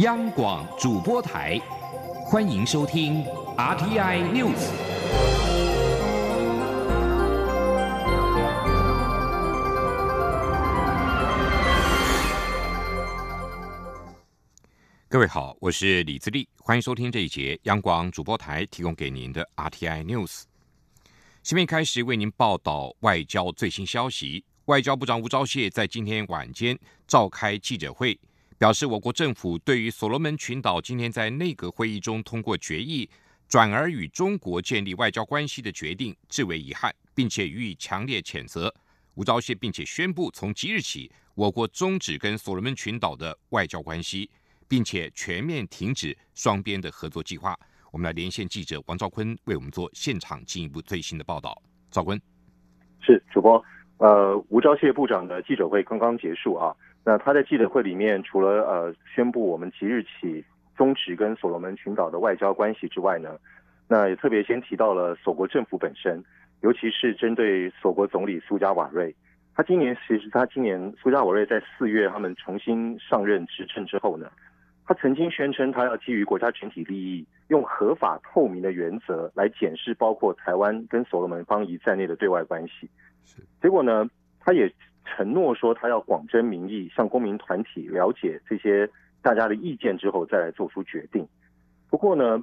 央广主播台，欢迎收听 RTI News。各位好，我是李自立，欢迎收听这一节央广主播台提供给您的 RTI News。下面开始为您报道外交最新消息。外交部长吴钊燮在今天晚间召开记者会，表示我国政府对于所罗门群岛今天在内阁会议中通过决议，转而与中国建立外交关系的决定，至为遗憾，并且予以强烈谴责。吴钊燮并且宣布，从即日起，我国终止跟所罗门群岛的外交关系，并且全面停止双边的合作计划。我们来连线记者王兆坤，为我们做现场进一步最新的报道。兆坤，是主播。呃，吴钊燮部长的记者会刚刚结束啊。那他在记者会里面，除了呃宣布我们即日起终止跟所罗门群岛的外交关系之外呢，那也特别先提到了索国政府本身，尤其是针对所国总理苏加瓦瑞。他今年其实他今年苏加瓦瑞在四月他们重新上任执政之后呢，他曾经宣称他要基于国家全体利益，用合法透明的原则来检视包括台湾跟所罗门方夷在内的对外关系。结果呢，他也承诺说，他要广征民意，向公民团体了解这些大家的意见之后，再来做出决定。不过呢，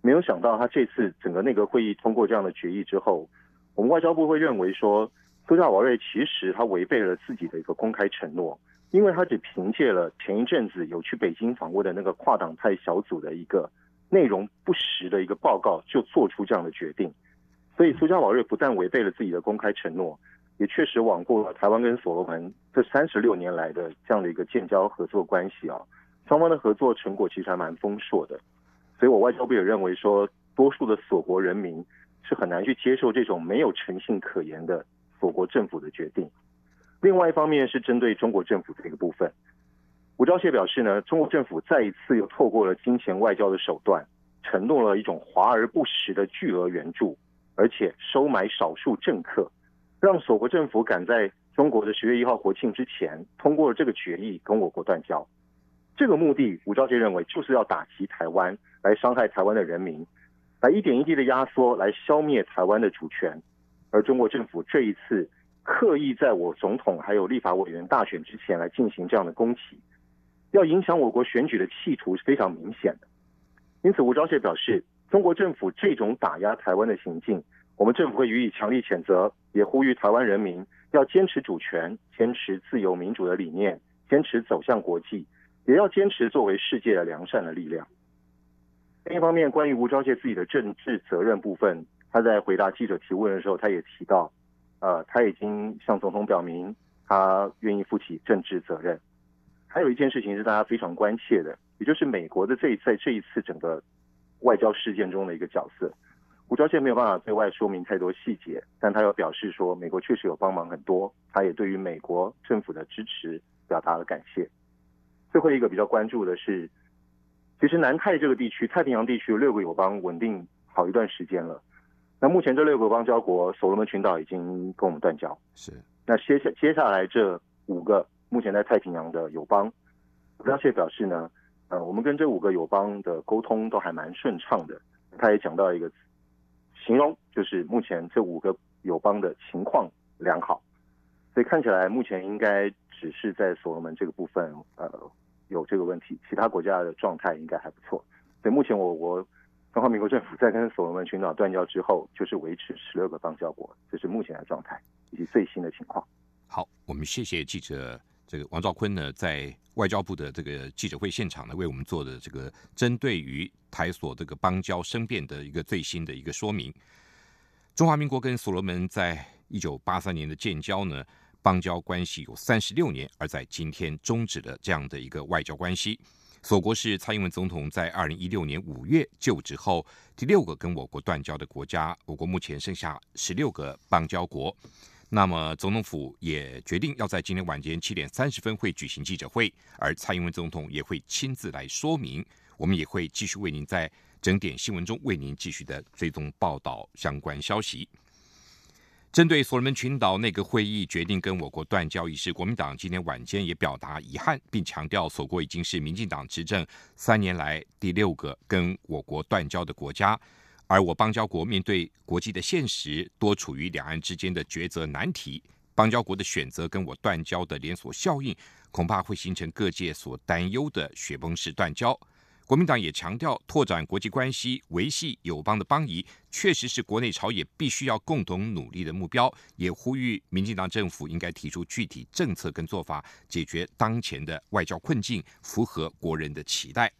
没有想到他这次整个那个会议通过这样的决议之后，我们外交部会认为说，苏加瓦瑞其实他违背了自己的一个公开承诺，因为他只凭借了前一阵子有去北京访问的那个跨党派小组的一个内容不实的一个报告，就做出这样的决定。所以苏加瓦瑞不但违背了自己的公开承诺，也确实罔顾了台湾跟所罗门这三十六年来的这样的一个建交合作关系啊，双方的合作成果其实还蛮丰硕的。所以我外交部也认为说，多数的锁国人民是很难去接受这种没有诚信可言的锁国政府的决定。另外一方面是针对中国政府这个部分，吴钊燮表示呢，中国政府再一次又透过了金钱外交的手段，承诺了一种华而不实的巨额援助。而且收买少数政客，让索国政府赶在中国的十月一号国庆之前通过了这个决议，跟我国断交。这个目的，吴钊燮认为就是要打击台湾，来伤害台湾的人民，来一点一滴的压缩，来消灭台湾的主权。而中国政府这一次刻意在我总统还有立法委员大选之前来进行这样的攻击，要影响我国选举的企图是非常明显的。因此，吴钊燮表示。中国政府这种打压台湾的行径，我们政府会予以强力谴责，也呼吁台湾人民要坚持主权，坚持自由民主的理念，坚持走向国际，也要坚持作为世界的良善的力量。另一方面，关于吴钊燮自己的政治责任部分，他在回答记者提问的时候，他也提到，呃，他已经向总统表明，他愿意负起政治责任。还有一件事情是大家非常关切的，也就是美国的这在这一次整个。外交事件中的一个角色，吴钊燮没有办法对外说明太多细节，但他又表示说，美国确实有帮忙很多，他也对于美国政府的支持表达了感谢。最后一个比较关注的是，其实南太这个地区，太平洋地区有六个友邦稳定好一段时间了。那目前这六个邦交国，所罗门群岛已经跟我们断交，是。那接下接下来这五个目前在太平洋的友邦，吴钊燮表示呢。呃，我们跟这五个友邦的沟通都还蛮顺畅的。他也讲到一个形容，就是目前这五个友邦的情况良好，所以看起来目前应该只是在所罗门这个部分呃有这个问题，其他国家的状态应该还不错。所以目前我国中华民国政府在跟所罗门群岛断交之后，就是维持十六个邦交国，这是目前的状态以及最新的情况。好，我们谢谢记者。这个王兆坤呢，在外交部的这个记者会现场呢，为我们做的这个针对于台所这个邦交申辩的一个最新的一个说明。中华民国跟所罗门在一九八三年的建交呢，邦交关系有三十六年，而在今天终止了这样的一个外交关系。所国是蔡英文总统在二零一六年五月就职后第六个跟我国断交的国家，我国目前剩下十六个邦交国。那么，总统府也决定要在今天晚间七点三十分会举行记者会，而蔡英文总统也会亲自来说明。我们也会继续为您在整点新闻中为您继续的追踪报道相关消息。针对所罗门群岛那个会议决定跟我国断交一事，国民党今天晚间也表达遗憾，并强调所国已经是民进党执政三年来第六个跟我国断交的国家。而我邦交国面对国际的现实，多处于两岸之间的抉择难题，邦交国的选择跟我断交的连锁效应，恐怕会形成各界所担忧的雪崩式断交。国民党也强调，拓展国际关系、维系友邦的邦谊，确实是国内朝野必须要共同努力的目标。也呼吁民进党政府应该提出具体政策跟做法，解决当前的外交困境，符合国人的期待。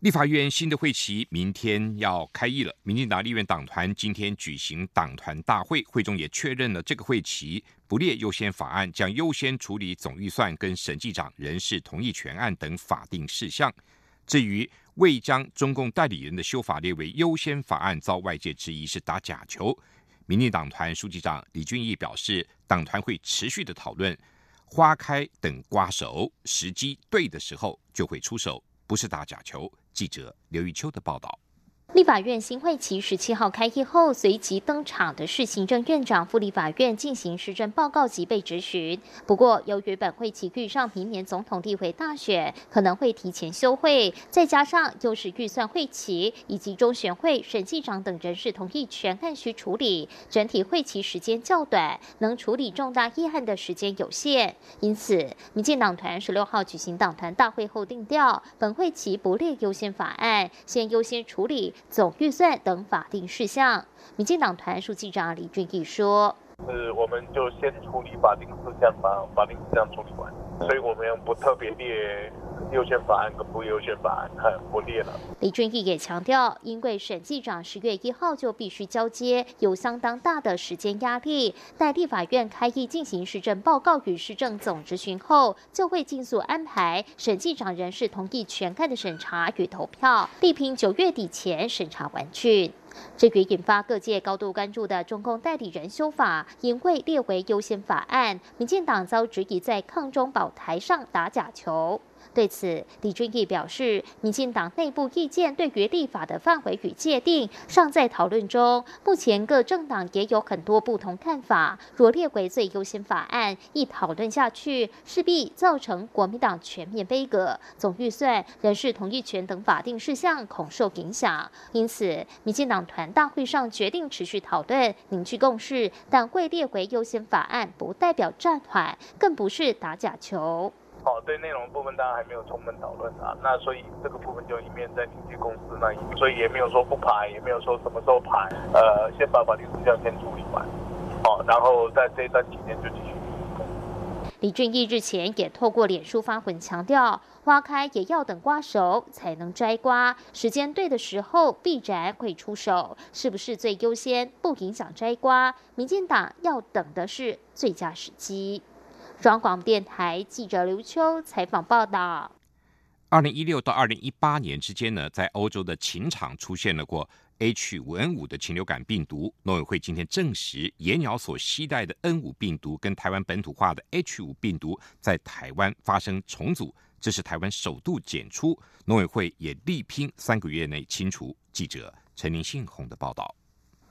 立法院新的会期明天要开议了，民进党立院党团今天举行党团大会，会中也确认了这个会期不列优先法案，将优先处理总预算跟审计长人事同意权案等法定事项。至于未将中共代理人的修法列为优先法案，遭外界质疑是打假球。民进党团书记长李俊毅表示，党团会持续的讨论，花开等瓜熟，时机对的时候就会出手，不是打假球。记者刘玉秋的报道。立法院新会期十七号开议后，随即登场的是行政院长赴立法院进行施政报告及被质询。不过，由于本会期遇上明年总统立委大选，可能会提前休会，再加上又是预算会期以及中选会审计长等人事同意权案需处理，整体会期时间较短，能处理重大议案的时间有限。因此，民进党团十六号举行党团大会后定调，本会期不列优先法案，先优先处理。总预算等法定事项，民进党团书记长李俊毅说：“是我们就先处理法定事项，把法定事项处理完，所以我们不特别列。”优先法案跟不优先法案很不列了。李俊毅也强调，因为审计长十月一号就必须交接，有相当大的时间压力。待立法院开议进行施政报告与施政总执行后，就会尽速安排审计长人事同意全案的审查与投票，力拼九月底前审查完竣。至于引发各界高度关注的中共代理人修法，因为列为优先法案，民进党遭质疑在抗中保台上打假球。对此，李俊毅表示，民进党内部意见对于立法的范围与界定尚在讨论中。目前各政党也有很多不同看法。若列为最优先法案，一讨论下去，势必造成国民党全面悲歌，总预算、人事同意权等法定事项恐受影响。因此，民进党团大会上决定持续讨论，凝聚共识，但会列为优先法案，不代表暂缓，更不是打假球。哦，对内容部分当然还没有充分讨论啊，那所以这个部分就一面在凝聚公司那一，所以也没有说不排，也没有说什么时候排，呃，先把法律事项先处理完，哦，然后在这一段期间就继续。李俊毅日前也透过脸书发文强调，花开也要等瓜熟才能摘瓜，时间对的时候必然会出手，是不是最优先不影响摘瓜？民进党要等的是最佳时机。中广电台记者刘秋采访报道：二零一六到二零一八年之间呢，在欧洲的禽场出现了过 H 五 N 五的禽流感病毒。农委会今天证实，野鸟所携带的 N 五病毒跟台湾本土化的 H 五病毒在台湾发生重组，这是台湾首度检出。农委会也力拼三个月内清除。记者陈林信宏的报道。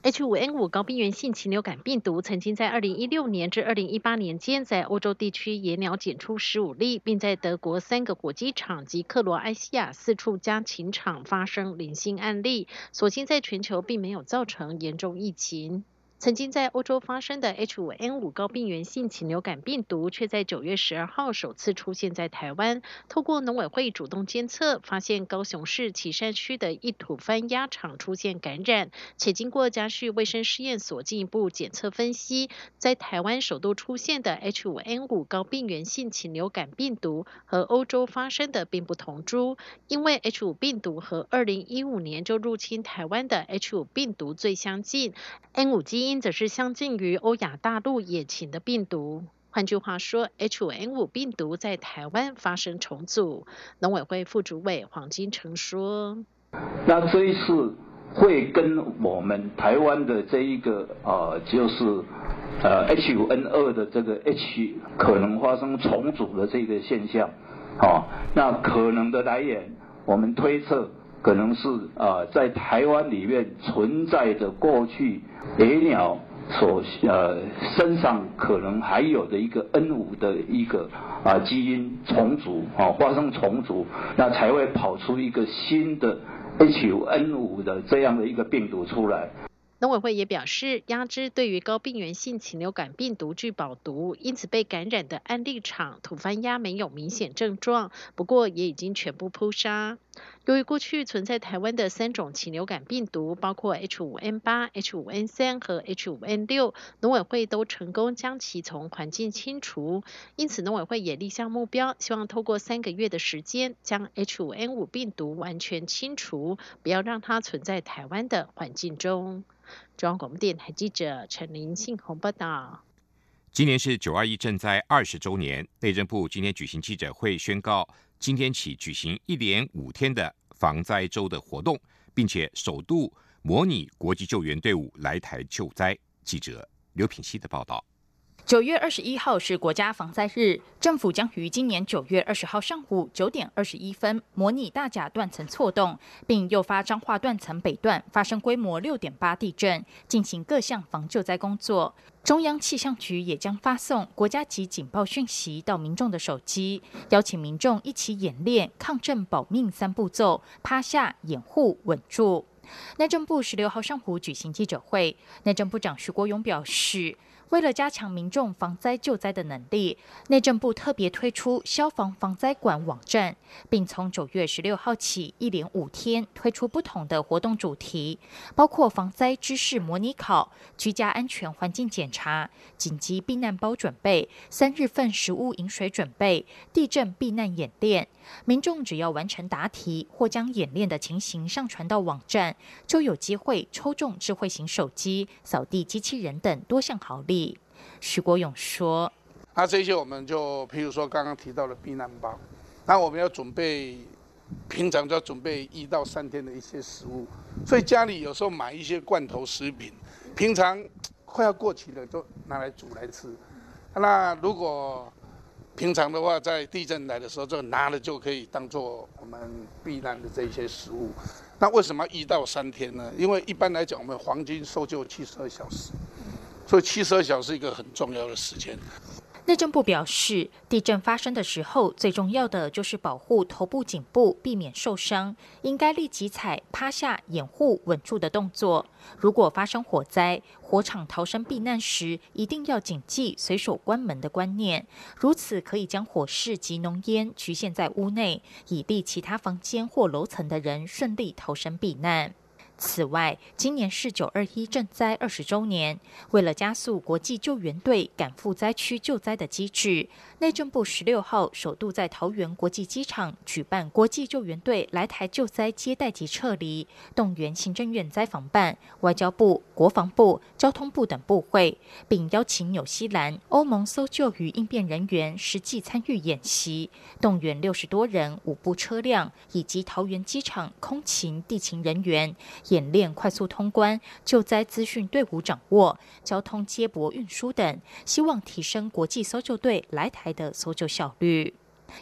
H5N5 高病原性禽流感病毒曾经在2016年至2018年间在欧洲地区野鸟检出15例，并在德国三个火鸡场及克罗埃西亚四处家禽场发生零星案例，所幸在全球并没有造成严重疫情。曾经在欧洲发生的 H5N5 高病原性禽流感病毒，却在九月十二号首次出现在台湾。透过农委会主动监测，发现高雄市旗山区的一土番鸭场出现感染，且经过嘉旭卫生试验所进一步检测分析，在台湾首度出现的 H5N5 高病原性禽流感病毒和欧洲发生的并不同株，因为 H5 病毒和二零一五年就入侵台湾的 H5 病毒最相近，N5 基因则是相近于欧亚大陆野禽的病毒。换句话说，H5N5 病毒在台湾发生重组。农委会副主委黄金城说：“那这一次会跟我们台湾的这一个呃，就是呃 H5N2 的这个 H 可能发生重组的这个现象，哦，那可能的来源，我们推测可能是啊在台湾里面存在着过去野鸟所呃身上可能还有的一个 N 五的一个啊基因重组啊发生重组，那才会跑出一个新的 H5N 五的这样的一个病毒出来。农委会也表示，鸭只对于高病原性禽流感病毒具保毒，因此被感染的案例场土番鸭没有明显症状，不过也已经全部扑杀。由于过去存在台湾的三种禽流感病毒，包括 H5N8、H5N3 和 H5N6，农委会都成功将其从环境清除，因此农委会也立下目标，希望透过三个月的时间，将 H5N5 病毒完全清除，不要让它存在台湾的环境中。中央广播电台记者陈林信宏报道：今年是九二一震灾二十周年，内政部今天举行记者会，宣告今天起举行一连五天的防灾周的活动，并且首度模拟国际救援队伍来台救灾。记者刘品希的报道。九月二十一号是国家防灾日，政府将于今年九月二十号上午九点二十一分模拟大甲断层错动，并诱发彰化断层北段发生规模六点八地震，进行各项防救灾工作。中央气象局也将发送国家级警报讯息到民众的手机，邀请民众一起演练抗震保命三步骤：趴下、掩护、稳住。内政部十六号上午举行记者会，内政部长徐国勇表示。为了加强民众防灾救灾的能力，内政部特别推出消防防灾馆网站，并从九月十六号起一连五天推出不同的活动主题，包括防灾知识模拟考、居家安全环境检查、紧急避难包准备、三日份食物饮水准备、地震避难演练。民众只要完成答题或将演练的情形上传到网站，就有机会抽中智慧型手机、扫地机器人等多项好礼。徐国勇说：“那这些我们就，譬如说刚刚提到的避难包，那我们要准备，平常就要准备一到三天的一些食物，所以家里有时候买一些罐头食品，平常快要过期了就拿来煮来吃。那如果平常的话，在地震来的时候，就拿了就可以当做我们避难的这些食物。那为什么一到三天呢？因为一般来讲，我们黄金搜救七十二小时，所以七十二小时是一个很重要的时间。内政部表示，地震发生的时候，最重要的就是保护头部、颈部，避免受伤。应该立即踩趴下、掩护、稳住的动作。如果发生火灾，火场逃生避难时，一定要谨记随手关门的观念。如此可以将火势及浓烟局限在屋内，以利其他房间或楼层的人顺利逃生避难。此外，今年是九二一赈灾二十周年，为了加速国际救援队赶赴灾区救灾的机制，内政部十六号首度在桃园国际机场举办国际救援队来台救灾接待及撤离，动员行政院灾防办、外交部、国防部、交通部等部会，并邀请纽西兰、欧盟搜救与应变人员实际参与演习，动员六十多人、五部车辆以及桃园机场空勤、地勤人员。演练快速通关、救灾资讯队伍掌握、交通接驳运输等，希望提升国际搜救队来台的搜救效率。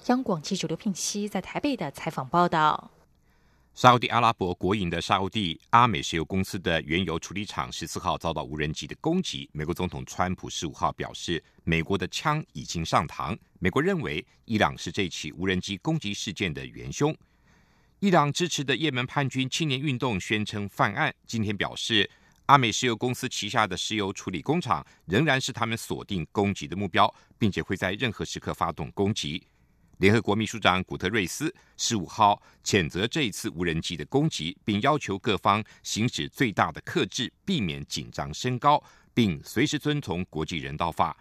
央广记者刘聘熙在台北的采访报道：沙地阿拉伯国营的沙地阿美石油公司的原油处理厂十四号遭到无人机的攻击。美国总统川普十五号表示，美国的枪已经上膛。美国认为伊朗是这起无人机攻击事件的元凶。伊朗支持的也门叛军青年运动宣称犯案。今天表示，阿美石油公司旗下的石油处理工厂仍然是他们锁定攻击的目标，并且会在任何时刻发动攻击。联合国秘书长古特瑞斯十五号谴责这一次无人机的攻击，并要求各方行使最大的克制，避免紧张升高，并随时遵从国际人道法。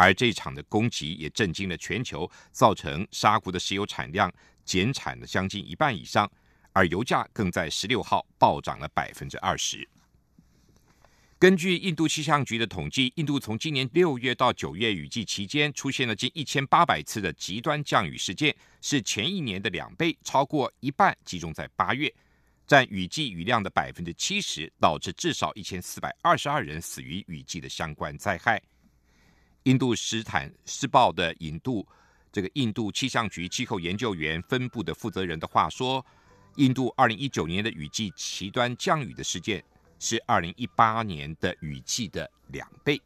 而这场的攻击也震惊了全球，造成沙国的石油产量。减产了将近一半以上，而油价更在十六号暴涨了百分之二十。根据印度气象局的统计，印度从今年六月到九月雨季期间出现了近一千八百次的极端降雨事件，是前一年的两倍，超过一半集中在八月，占雨季雨量的百分之七十，导致至少一千四百二十二人死于雨季的相关灾害。印度斯坦斯报的引渡。这个印度气象局气候研究员分部的负责人的话说，印度二零一九年的雨季极端降雨的事件是二零一八年的雨季的两倍。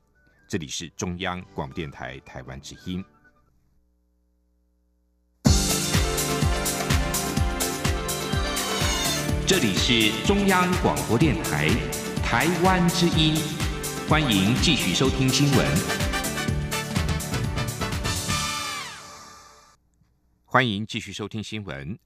这里是中央广播电台台湾之音。这里是中央广播电台台湾之音，欢迎继续收听新闻。欢迎继续收听新闻。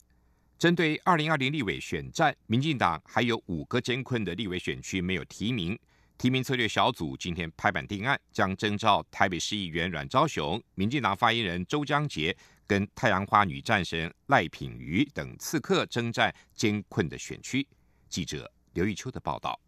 针对二零二零立委选战，民进党还有五个艰困的立委选区没有提名。提名策略小组今天拍板定案，将征召台北市议员阮昭雄、民进党发言人周江杰跟太阳花女战神赖品妤等刺客征战艰困的选区。记者刘玉秋的报道。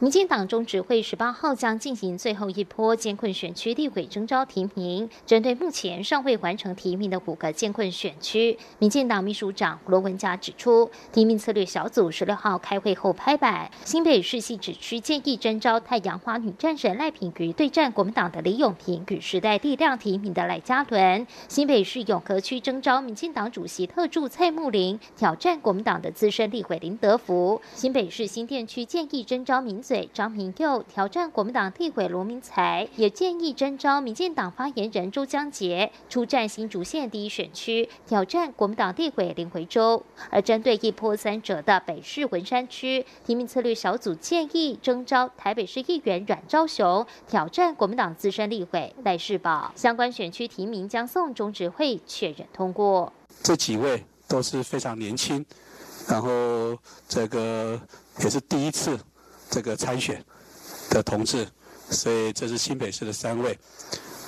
民进党中执会十八号将进行最后一波艰困选区立委征召提名。针对目前尚未完成提名的五个艰困选区，民进党秘书长罗文嘉指出，提名策略小组十六号开会后拍板，新北市系指区建议征召太阳花女战神赖品妤对战国民党的李永平与时代力量提名的赖嘉伦；新北市永和区征召民进党主席特助蔡木林挑战国民党的资深立委林德福；新北市新店区建议征召民。嘴张明佑挑战国民党地委罗明才，也建议征召民进党发言人周江杰出战新竹县第一选区，挑战国民党地委林回洲。而针对一波三折的北市文山区，提名策略小组建议征召台北市议员阮昭雄挑战国民党资深立委赖世宝。相关选区提名将送中执会确认通过。这几位都是非常年轻，然后这个也是第一次。这个参选的同志，所以这是新北市的三位。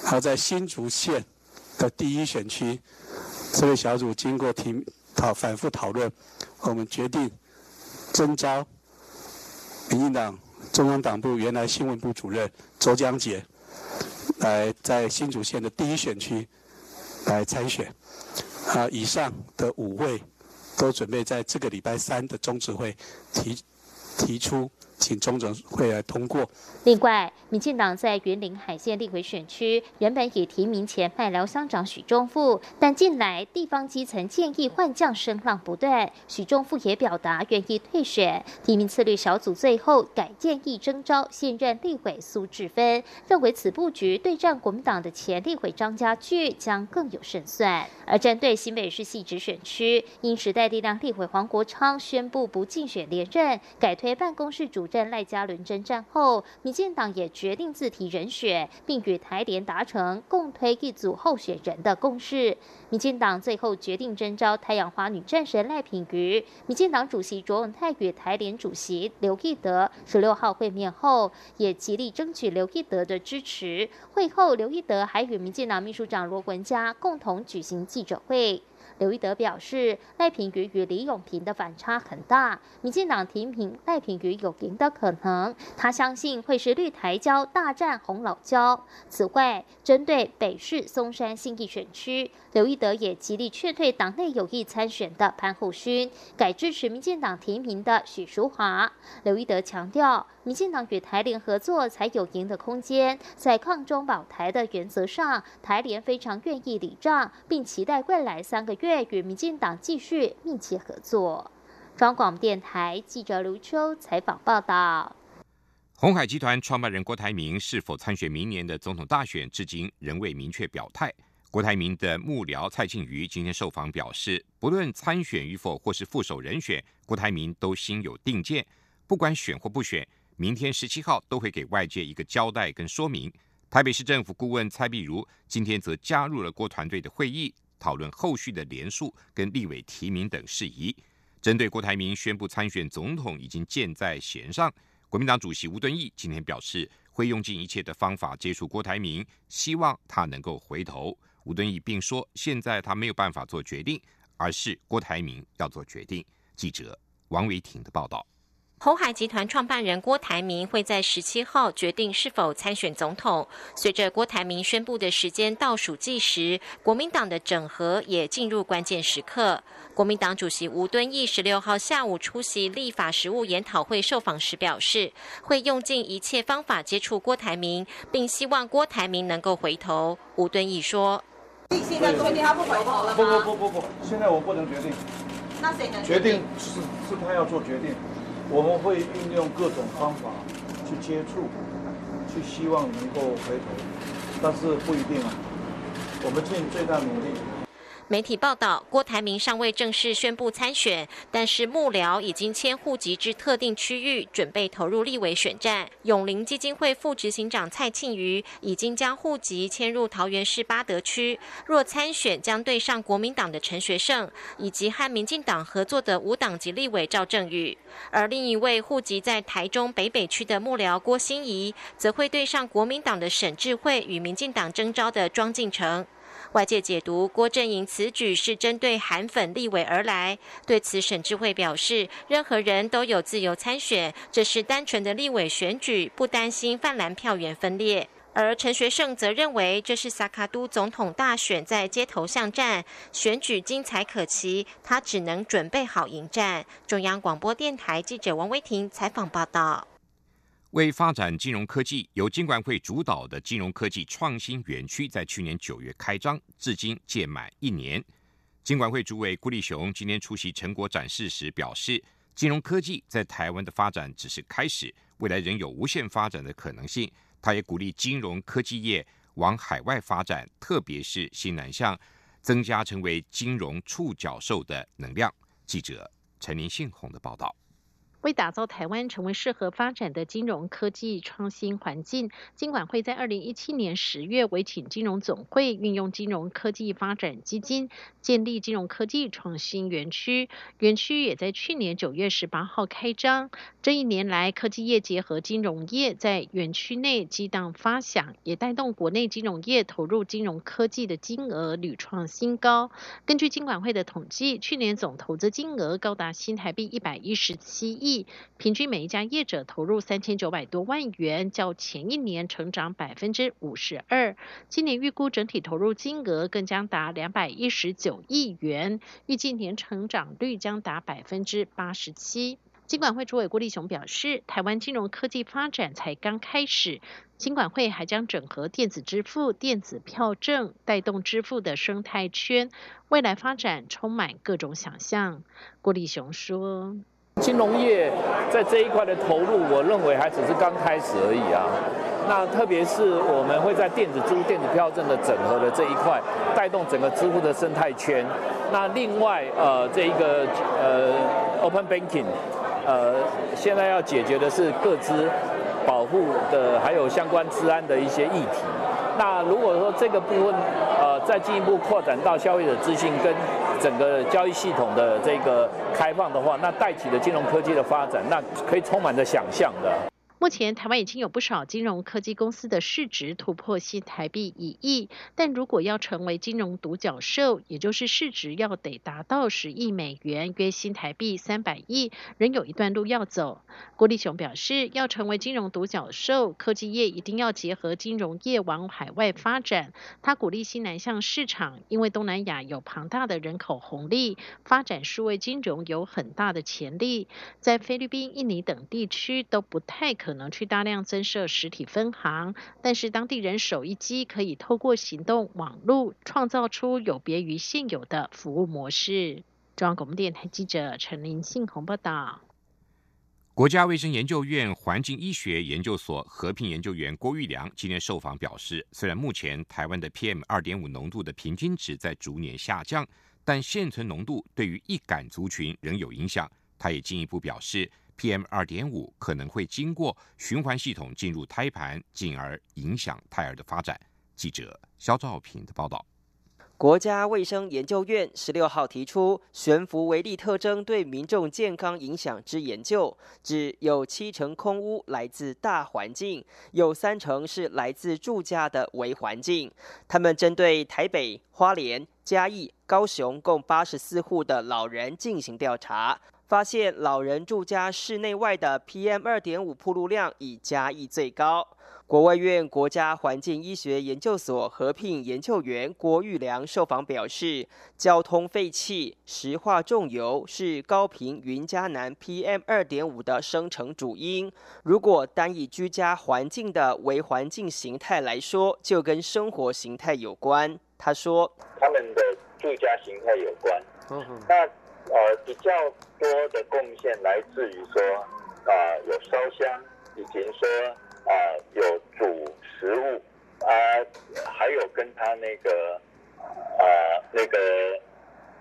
好，在新竹县的第一选区，这位小组经过提讨反复讨论，我们决定征召民进党中央党部原来新闻部主任周江杰，来在新竹县的第一选区来参选。啊，以上的五位都准备在这个礼拜三的中执会提提出。请中整会来通过。另外，民进党在云林海线立委选区原本已提名前麦寮乡长许忠富，但近来地方基层建议换将声浪不断，许忠富也表达愿意退选。提名策略小组最后改建议征召现任立委苏志芬，认为此布局对战国民党的前立委张家驹将更有胜算。而针对新北市系直选区，因时代力量立委黄国昌宣布不竞选连任，改推办公室主。任赖嘉伦征战后，民进党也决定自提人选，并与台联达成共推一组候选人的共识。民进党最后决定征召太阳花女战神赖品妤。民进党主席卓永泰与台联主席刘义德十六号会面后，也极力争取刘义德的支持。会后，刘义德还与民进党秘书长罗文嘉共同举行记者会。刘一德表示，赖品妤与李永平的反差很大，民进党提名赖品妤有赢的可能。他相信会是绿台椒大战红老椒。此外，针对北市松山信义选区，刘一德也极力劝退党内有意参选的潘厚勋，改支持民进党提名的许淑华。刘一德强调。民进党与台联合作才有赢的空间，在抗中保台的原则上，台联非常愿意理账，并期待未来三个月与民进党继续密切合作。中广电台记者卢秋采访报道。红海集团创办人郭台铭是否参选明年的总统大选，至今仍未明确表态。郭台铭的幕僚蔡庆瑜今天受访表示，不论参选与否或是副手人选，郭台铭都心有定见，不管选或不选。明天十七号都会给外界一个交代跟说明。台北市政府顾问蔡碧如今天则加入了郭团队的会议，讨论后续的联署跟立委提名等事宜。针对郭台铭宣布参选总统已经箭在弦上，国民党主席吴敦义今天表示会用尽一切的方法接触郭台铭，希望他能够回头。吴敦义并说，现在他没有办法做决定，而是郭台铭要做决定。记者王维婷的报道。红海集团创办人郭台铭会在十七号决定是否参选总统。随着郭台铭宣布的时间倒数计时，国民党的整合也进入关键时刻。国民党主席吴敦义十六号下午出席立法实务研讨会受访时表示，会用尽一切方法接触郭台铭，并希望郭台铭能够回头。吴敦义说：“现在决定他不回头了不不不不不，现在我不能决定。”那谁能决定？是是他要做决定，我们会运用各种方法去接触，去希望能够回头，但是不一定啊。我们尽最大努力。媒体报道，郭台铭尚未正式宣布参选，但是幕僚已经迁户籍至特定区域，准备投入立委选战。永林基金会副执行长蔡庆瑜已经将户籍迁入桃园市八德区，若参选将对上国民党的陈学圣，以及和民进党合作的无党籍立委赵正宇。而另一位户籍在台中北北区的幕僚郭心怡，则会对上国民党的沈智慧与民进党征召的庄敬成。外界解读郭正营此举是针对韩粉立委而来，对此沈智慧表示，任何人都有自由参选，这是单纯的立委选举，不担心泛蓝票源分裂。而陈学圣则认为，这是萨卡都总统大选在街头巷战，选举精彩可期，他只能准备好迎战。中央广播电台记者王威婷采访报道。为发展金融科技，由金管会主导的金融科技创新园区在去年九月开张，至今届满一年。金管会主委顾立雄今天出席成果展示时表示，金融科技在台湾的发展只是开始，未来仍有无限发展的可能性。他也鼓励金融科技业往海外发展，特别是新南向，增加成为金融触角兽的能量。记者陈林信宏的报道。为打造台湾成为适合发展的金融科技创新环境，金管会在二零一七年十月委请金融总会运用金融科技发展基金，建立金融科技创新园区。园区也在去年九月十八号开张。这一年来，科技业结合金融业在园区内激荡发响，也带动国内金融业投入金融科技的金额屡创新高。根据金管会的统计，去年总投资金额高达新台币一百一十七亿。平均每一家业者投入三千九百多万元，较前一年成长百分之五十二。今年预估整体投入金额更将达两百一十九亿元，预计年成长率将达百分之八十七。金管会主委郭立雄表示，台湾金融科技发展才刚开始，金管会还将整合电子支付、电子票证，带动支付的生态圈，未来发展充满各种想象。郭立雄说。金融业在这一块的投入，我认为还只是刚开始而已啊。那特别是我们会在电子支付、电子票证的整合的这一块，带动整个支付的生态圈。那另外，呃，这一个呃，Open Banking，呃，现在要解决的是各资保护的，还有相关治安的一些议题。那如果说这个部分，呃，再进一步扩展到消费者资讯跟整个交易系统的这个开放的话，那带起的金融科技的发展，那可以充满着想象的。目前台湾已经有不少金融科技公司的市值突破新台币一亿，但如果要成为金融独角兽，也就是市值要得达到十亿美元，约新台币三百亿，仍有一段路要走。郭立雄表示，要成为金融独角兽，科技业一定要结合金融业往海外发展。他鼓励新南向市场，因为东南亚有庞大的人口红利，发展数位金融有很大的潜力，在菲律宾、印尼等地区都不太可。可能去大量增设实体分行，但是当地人手一机，可以透过行动网络创造出有别于现有的服务模式。中央广播电台记者陈林信宏报道。国家卫生研究院环境医学研究所合聘研究员郭玉良今天受访表示，虽然目前台湾的 PM 二点五浓度的平均值在逐年下降，但现存浓度对于易感族群仍有影响。他也进一步表示。PM 二点五可能会经过循环系统进入胎盘，进而影响胎儿的发展。记者肖兆平的报道。国家卫生研究院十六号提出悬浮微粒特征对民众健康影响之研究，指有七成空污来自大环境，有三成是来自住家的微环境。他们针对台北、花莲、嘉义、高雄共八十四户的老人进行调查。发现老人住家室内外的 PM 二点五铺路量以嘉义最高。国外院国家环境医学研究所合聘研究员郭玉良受访表示，交通废气、石化重油是高频云嘉南 PM 二点五的生成主因。如果单以居家环境的微环境形态来说，就跟生活形态有关。他说，他们的住家形态有关。那呃，比较多的贡献来自于说啊，有烧香，以及说啊，有煮食物啊，还有跟他那个啊那个。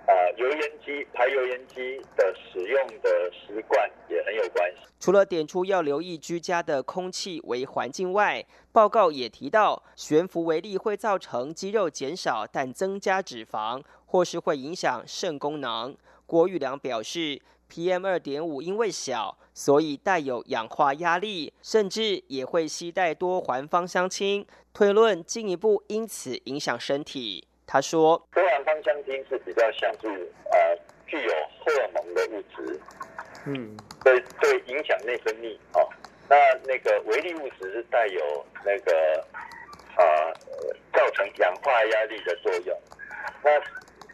啊，油烟机排油烟机的使用的习惯也很有关系。除了点出要留意居家的空气为环境外，报告也提到悬浮微粒会造成肌肉减少但增加脂肪，或是会影响肾功能。郭玉良表示，PM 二点五因为小，所以带有氧化压力，甚至也会携带多环芳香烃，推论进一步因此影响身体。他说：“多环芳香烃是比较像是呃具有荷尔蒙的物质，嗯，对对，影响内分泌哦。那那个微粒物质是带有那个呃造成氧化压力的作用。那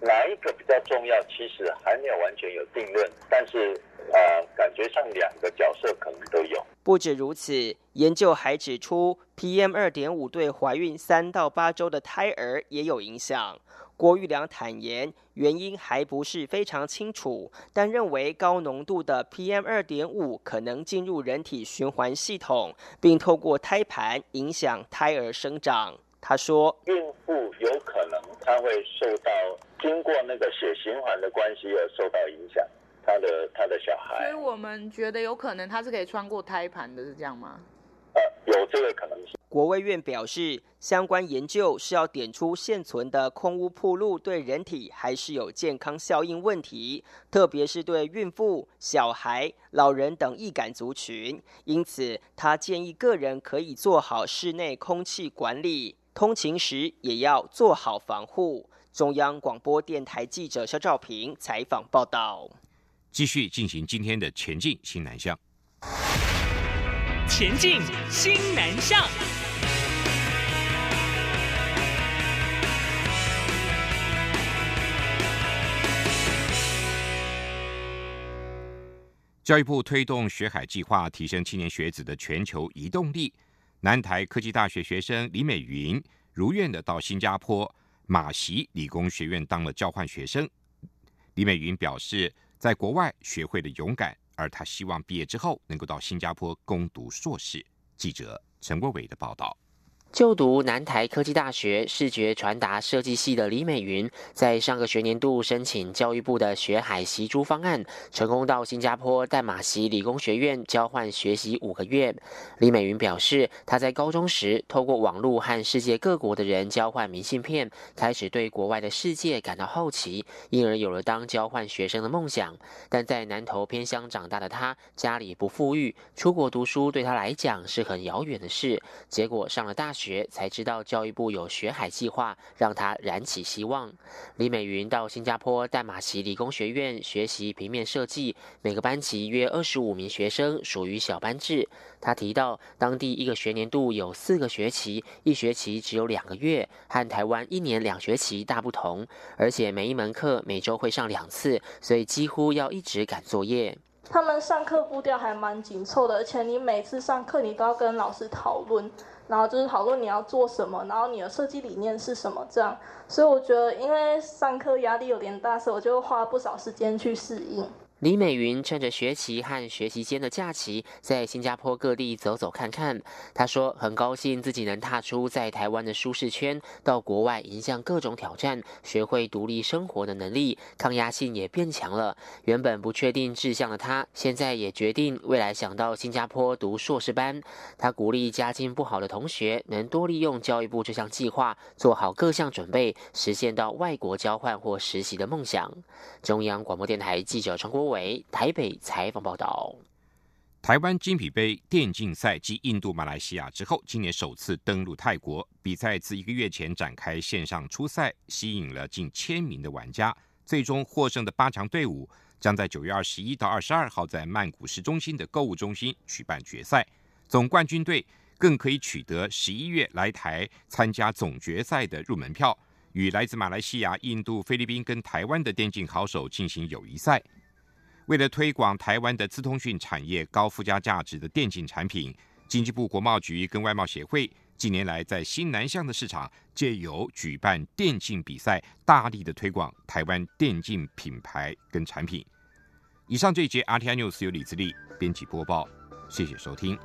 哪一个比较重要？其实还没有完全有定论，但是呃感觉上两个角色可能都有。不止如此，研究还指出。” PM 二点五对怀孕三到八周的胎儿也有影响。郭玉良坦言，原因还不是非常清楚，但认为高浓度的 PM 二点五可能进入人体循环系统，并透过胎盘影响胎儿生长。他说，孕妇有可能她会受到经过那个血循环的关系而受到影响，她的她的小孩。所以我们觉得有可能她是可以穿过胎盘的，是这样吗？有这个可能性。国卫院表示，相关研究是要点出现存的空污铺路对人体还是有健康效应问题，特别是对孕妇、小孩、老人等易感族群。因此，他建议个人可以做好室内空气管理，通勤时也要做好防护。中央广播电台记者肖兆平采访报道。继续进行今天的前进新南向。前进新南向。教育部推动学海计划，提升青年学子的全球移动力。南台科技大学学生李美云如愿的到新加坡马习理工学院当了交换学生。李美云表示，在国外学会了勇敢。而他希望毕业之后能够到新加坡攻读硕士。记者陈国伟的报道。就读南台科技大学视觉传达设计系的李美云，在上个学年度申请教育部的学海习珠方案，成功到新加坡淡马锡理工学院交换学习五个月。李美云表示，她在高中时透过网络和世界各国的人交换明信片，开始对国外的世界感到好奇，因而有了当交换学生的梦想。但在南投偏乡长大的她，家里不富裕，出国读书对她来讲是很遥远的事。结果上了大学。学才知道教育部有学海计划，让他燃起希望。李美云到新加坡淡马锡理工学院学习平面设计，每个班级约二十五名学生，属于小班制。他提到，当地一个学年度有四个学期，一学期只有两个月，和台湾一年两学期大不同。而且每一门课每周会上两次，所以几乎要一直赶作业。他们上课步调还蛮紧凑的，而且你每次上课你都要跟老师讨论。然后就是讨论你要做什么，然后你的设计理念是什么，这样。所以我觉得，因为上课压力有点大，所以我就花了不少时间去适应。李美云趁着学期和学习间的假期，在新加坡各地走走看看。她说：“很高兴自己能踏出在台湾的舒适圈，到国外迎向各种挑战，学会独立生活的能力，抗压性也变强了。原本不确定志向的她，现在也决定未来想到新加坡读硕士班。她鼓励家境不好的同学，能多利用教育部这项计划，做好各项准备，实现到外国交换或实习的梦想。”中央广播电台记者陈国。为台北采访报道。台湾金匹杯电竞赛继印度、马来西亚之后，今年首次登陆泰国。比赛自一个月前展开线上初赛，吸引了近千名的玩家。最终获胜的八强队伍将在九月二十一到二十二号在曼谷市中心的购物中心举办决赛。总冠军队更可以取得十一月来台参加总决赛的入门票，与来自马来西亚、印度、菲律宾跟台湾的电竞好手进行友谊赛。为了推广台湾的资通讯产业高附加价值的电竞产品，经济部国贸局跟外贸协会近年来在新南向的市场，借由举办电竞比赛，大力的推广台湾电竞品牌跟产品。以上这一节 RTI News 由李自力编辑播报，谢谢收听。